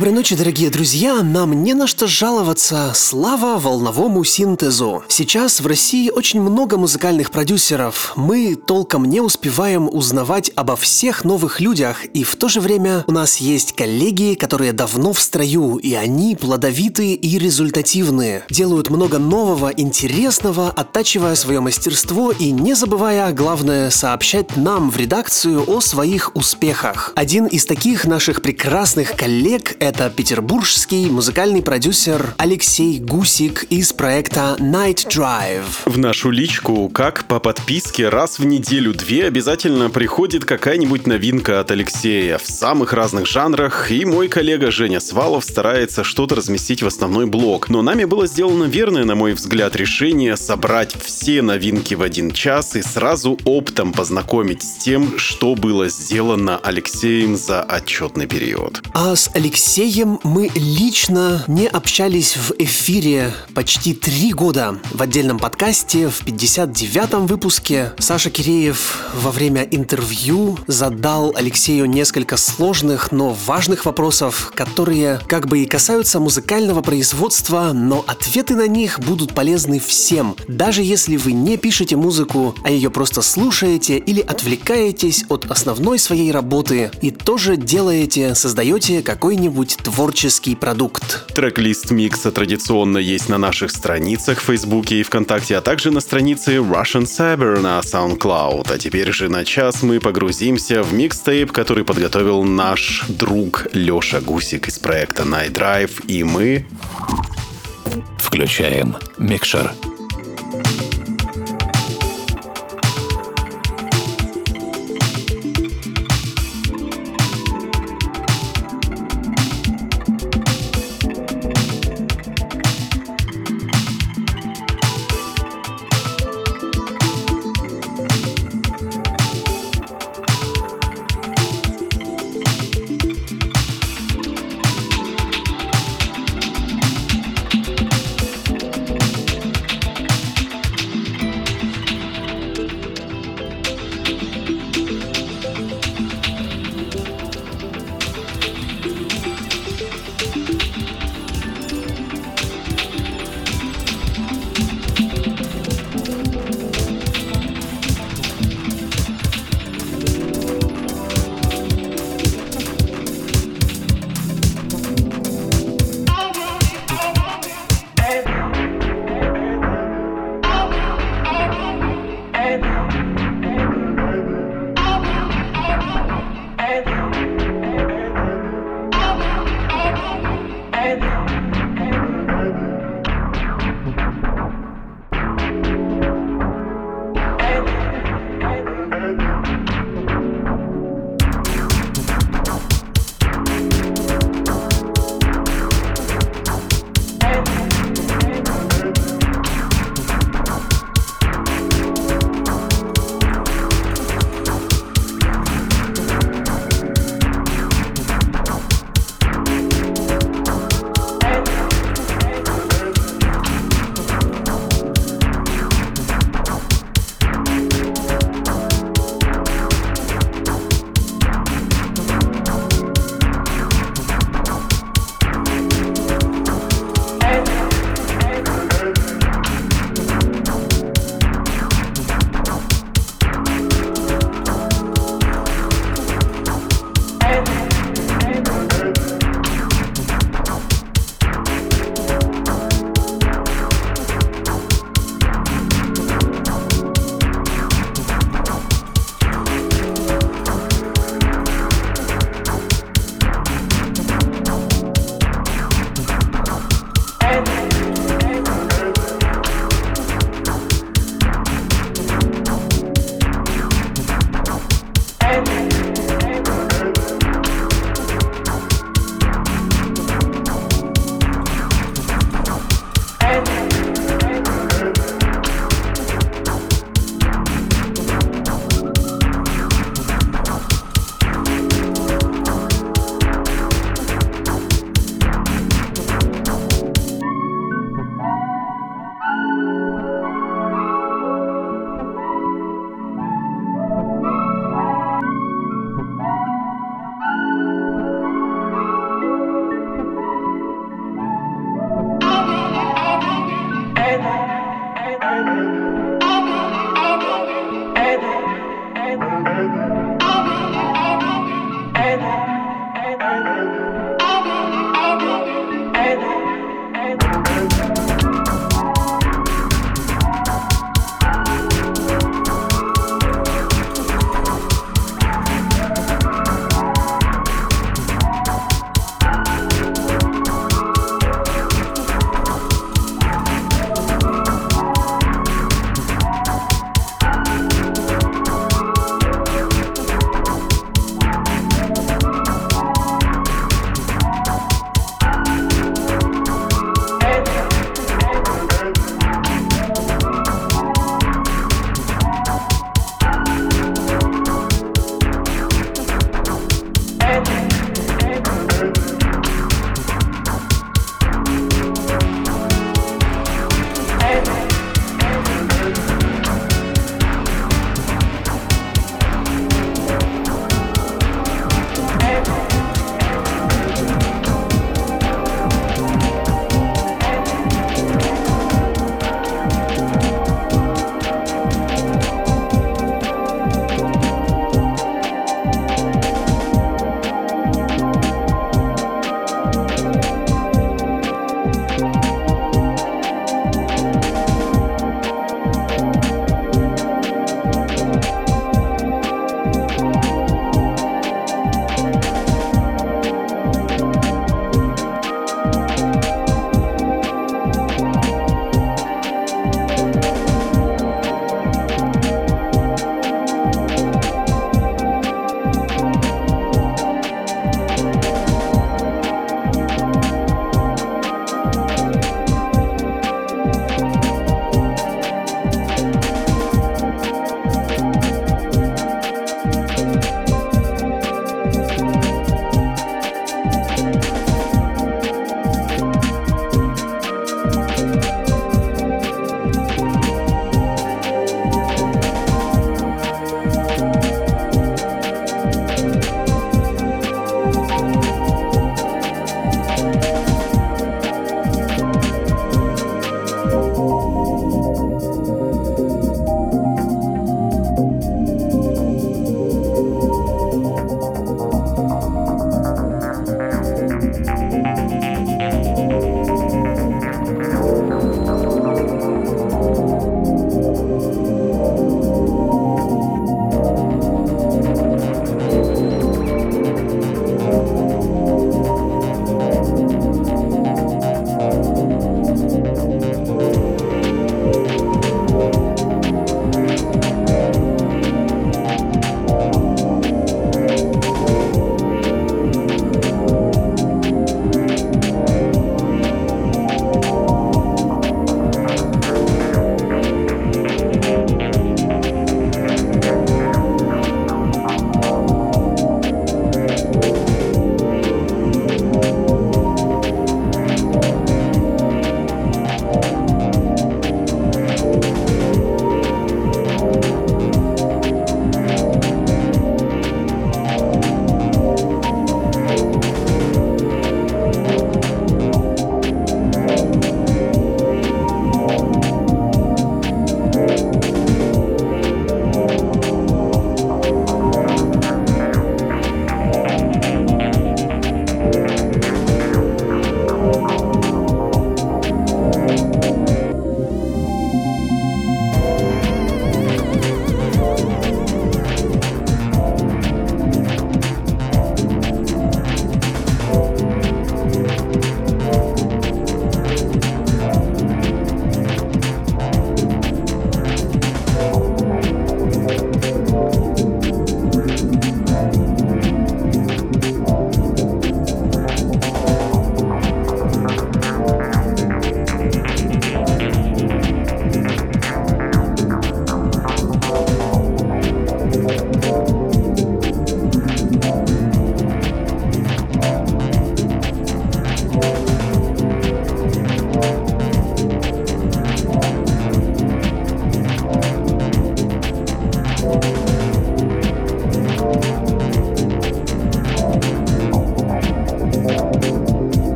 Доброй ночи, дорогие друзья! Нам не на что жаловаться. Слава волновому синтезу. Сейчас в России очень много музыкальных продюсеров. Мы толком не успеваем узнавать обо всех новых людях, и в то же время у нас есть коллеги, которые давно в строю, и они плодовитые и результативные. Делают много нового, интересного, оттачивая свое мастерство и не забывая, главное, сообщать нам в редакцию о своих успехах. Один из таких наших прекрасных коллег это петербургский музыкальный продюсер Алексей Гусик из проекта Night Drive. В нашу личку, как по подписке, раз в неделю-две обязательно приходит какая-нибудь новинка от Алексея в самых разных жанрах, и мой коллега Женя Свалов старается что-то разместить в основной блок. Но нами было сделано верное, на мой взгляд, решение собрать все новинки в один час и сразу оптом познакомить с тем, что было сделано Алексеем за отчетный период. А с Алексеем Алексеем мы лично не общались в эфире почти три года. В отдельном подкасте в 59-м выпуске Саша Киреев во время интервью задал Алексею несколько сложных, но важных вопросов, которые как бы и касаются музыкального производства, но ответы на них будут полезны всем, даже если вы не пишете музыку, а ее просто слушаете или отвлекаетесь от основной своей работы и тоже делаете, создаете какой-нибудь какой-нибудь творческий продукт. Трек-лист микса традиционно есть на наших страницах в Фейсбуке и ВКонтакте, а также на странице Russian Cyber на SoundCloud. А теперь же на час мы погрузимся в микстейп, который подготовил наш друг Леша Гусик из проекта Night Drive, и мы... Включаем микшер.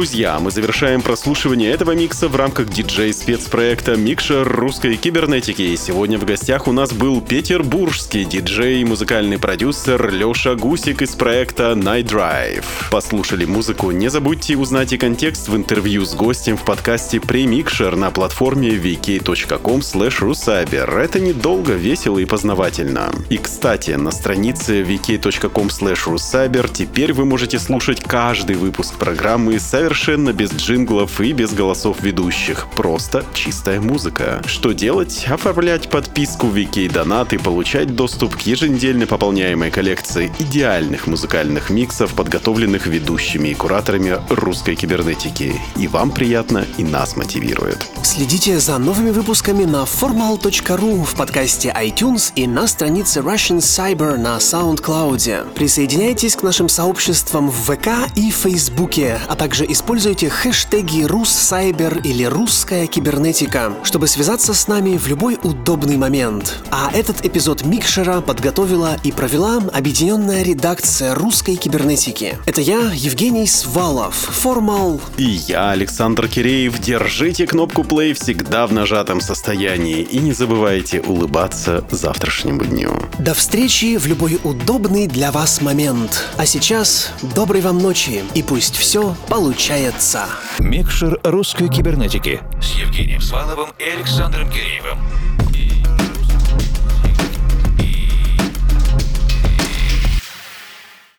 Друзья, мы завершаем прослушивание этого микса в рамках диджей-спецпроекта «Микшер русской кибернетики». Сегодня в гостях у нас был петербургский диджей и музыкальный продюсер Леша Гусик из проекта Night Drive. Послушали музыку? Не забудьте узнать и контекст в интервью с гостем в подкасте «Премикшер» на платформе vk.com rusaber. Это недолго, весело и познавательно. И, кстати, на странице vk.com rusaber теперь вы можете слушать каждый выпуск программы совершенно без джинглов и без голосов ведущих. Просто чистая музыка. Что делать? Оформлять подписку в VK Донат и получать доступ к еженедельно пополняемой коллекции идеальных музыкальных миксов, подготовленных ведущими и кураторами русской кибернетики. И вам приятно, и нас мотивирует. Следите за новыми выпусками на formal.ru в подкасте iTunes и на странице Russian Cyber на SoundCloud. Присоединяйтесь к нашим сообществам в ВК и Фейсбуке, а также используйте хэштеги «Руссайбер» или «Русская кибернетика», чтобы связаться с нами в любой удобный момент. А этот эпизод Микшера подготовила и провела объединенная редакция русской кибернетики. Это я, Евгений Свалов, Формал. И я, Александр Киреев. Держите кнопку play всегда в нажатом состоянии и не забывайте улыбаться завтрашнему дню. До встречи в любой удобный для вас момент. А сейчас доброй вам ночи и пусть все получается. Микшер русской кибернетики с Евгением Сваловым и Александром Киреевым.